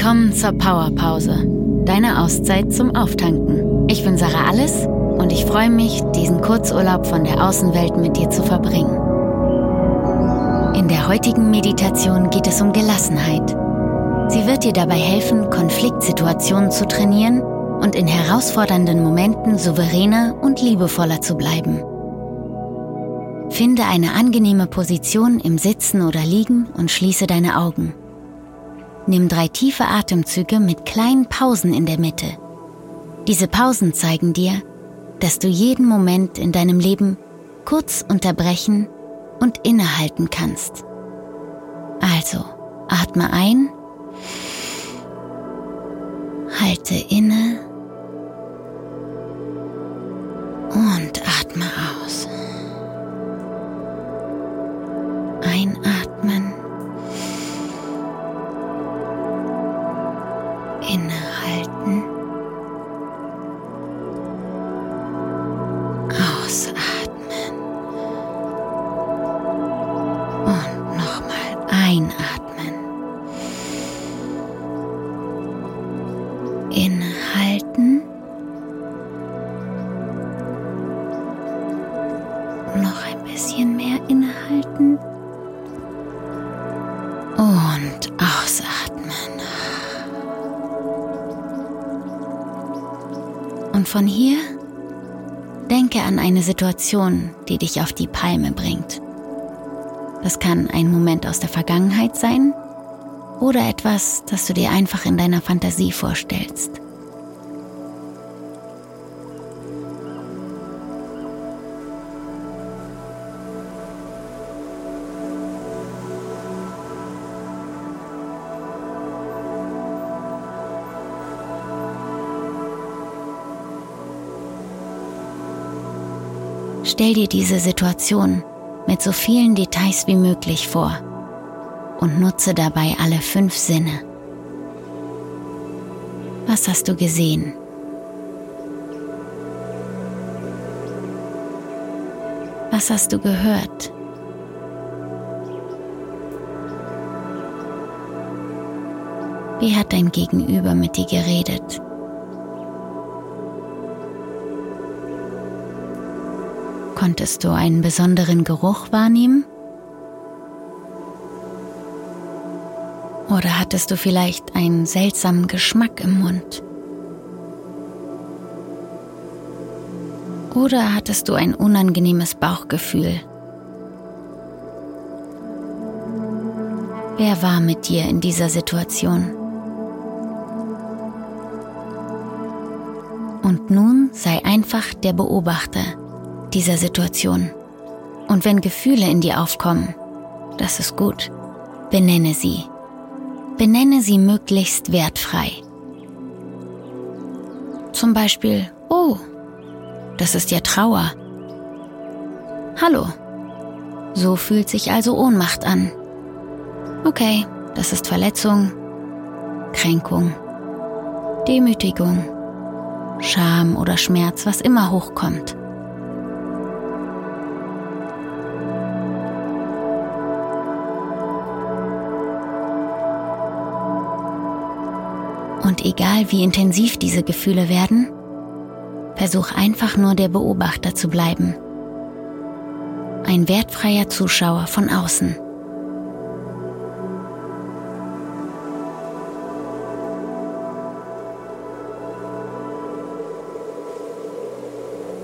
Willkommen zur Powerpause, deine Auszeit zum Auftanken. Ich bin Sarah Alles und ich freue mich, diesen Kurzurlaub von der Außenwelt mit dir zu verbringen. In der heutigen Meditation geht es um Gelassenheit. Sie wird dir dabei helfen, Konfliktsituationen zu trainieren und in herausfordernden Momenten souveräner und liebevoller zu bleiben. Finde eine angenehme Position im Sitzen oder Liegen und schließe deine Augen. Nimm drei tiefe Atemzüge mit kleinen Pausen in der Mitte. Diese Pausen zeigen dir, dass du jeden Moment in deinem Leben kurz unterbrechen und innehalten kannst. Also, atme ein, halte inne und atme aus. Einatmen. Und von hier denke an eine Situation, die dich auf die Palme bringt. Das kann ein Moment aus der Vergangenheit sein oder etwas, das du dir einfach in deiner Fantasie vorstellst. Stell dir diese Situation mit so vielen Details wie möglich vor und nutze dabei alle fünf Sinne. Was hast du gesehen? Was hast du gehört? Wie hat dein Gegenüber mit dir geredet? Konntest du einen besonderen Geruch wahrnehmen? Oder hattest du vielleicht einen seltsamen Geschmack im Mund? Oder hattest du ein unangenehmes Bauchgefühl? Wer war mit dir in dieser Situation? Und nun sei einfach der Beobachter dieser Situation. Und wenn Gefühle in dir aufkommen, das ist gut, benenne sie. Benenne sie möglichst wertfrei. Zum Beispiel, oh, das ist ja Trauer. Hallo, so fühlt sich also Ohnmacht an. Okay, das ist Verletzung, Kränkung, Demütigung, Scham oder Schmerz, was immer hochkommt. Und egal wie intensiv diese Gefühle werden, versuch einfach nur der Beobachter zu bleiben. Ein wertfreier Zuschauer von außen.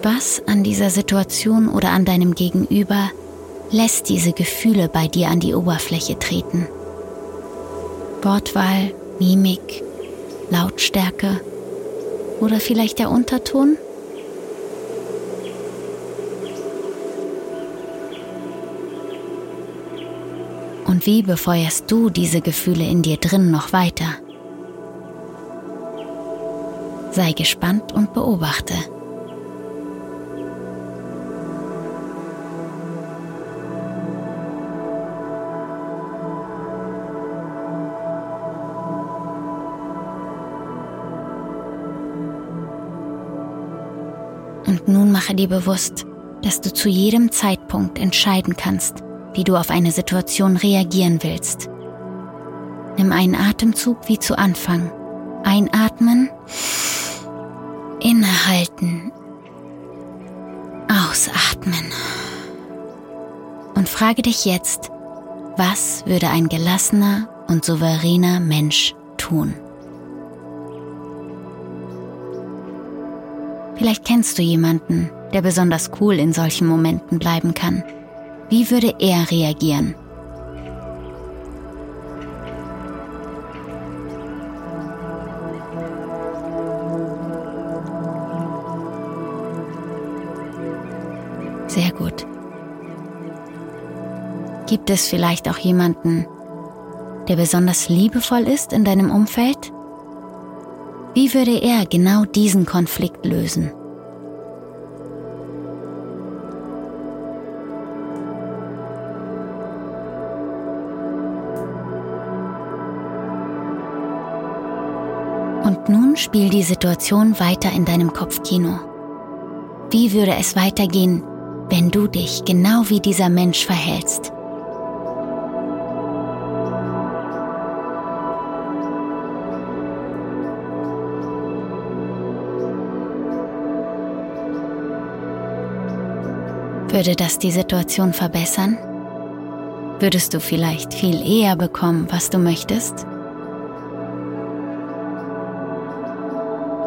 Was an dieser Situation oder an deinem Gegenüber lässt diese Gefühle bei dir an die Oberfläche treten? Wortwahl, Mimik, Lautstärke oder vielleicht der Unterton? Und wie befeuerst du diese Gefühle in dir drin noch weiter? Sei gespannt und beobachte. Und nun mache dir bewusst, dass du zu jedem Zeitpunkt entscheiden kannst, wie du auf eine Situation reagieren willst. Nimm einen Atemzug wie zu Anfang. Einatmen, innehalten, ausatmen. Und frage dich jetzt, was würde ein gelassener und souveräner Mensch tun? Vielleicht kennst du jemanden, der besonders cool in solchen Momenten bleiben kann. Wie würde er reagieren? Sehr gut. Gibt es vielleicht auch jemanden, der besonders liebevoll ist in deinem Umfeld? Wie würde er genau diesen Konflikt lösen? Und nun spiel die Situation weiter in deinem Kopfkino. Wie würde es weitergehen, wenn du dich genau wie dieser Mensch verhältst. Würde das die Situation verbessern? Würdest du vielleicht viel eher bekommen, was du möchtest?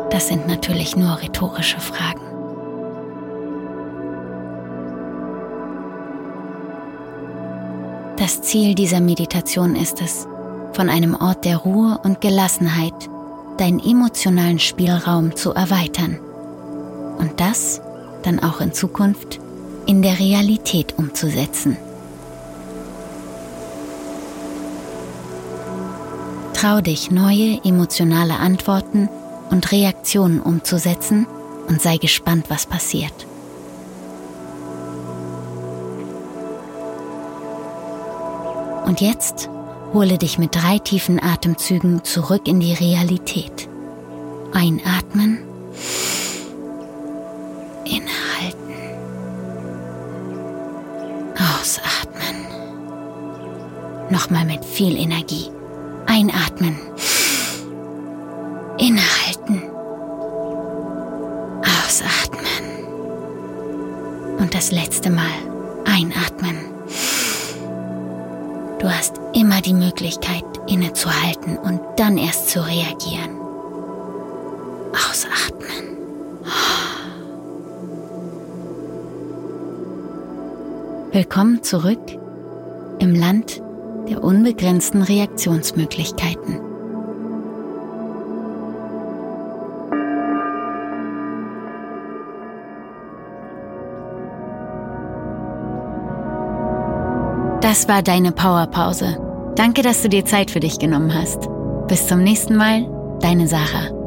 Das sind natürlich nur rhetorische Fragen. Das Ziel dieser Meditation ist es, von einem Ort der Ruhe und Gelassenheit deinen emotionalen Spielraum zu erweitern und das dann auch in Zukunft in der Realität umzusetzen. Trau dich, neue emotionale Antworten und Reaktionen umzusetzen und sei gespannt, was passiert. Und jetzt hole dich mit drei tiefen Atemzügen zurück in die Realität. Einatmen. Inhalten. Ausatmen. Nochmal mit viel Energie. Einatmen. Inhalten. Ausatmen. Und das letzte Mal. Einatmen. Du hast immer die Möglichkeit, innezuhalten und dann erst zu reagieren. Willkommen zurück im Land der unbegrenzten Reaktionsmöglichkeiten. Das war deine Powerpause. Danke, dass du dir Zeit für dich genommen hast. Bis zum nächsten Mal, deine Sarah.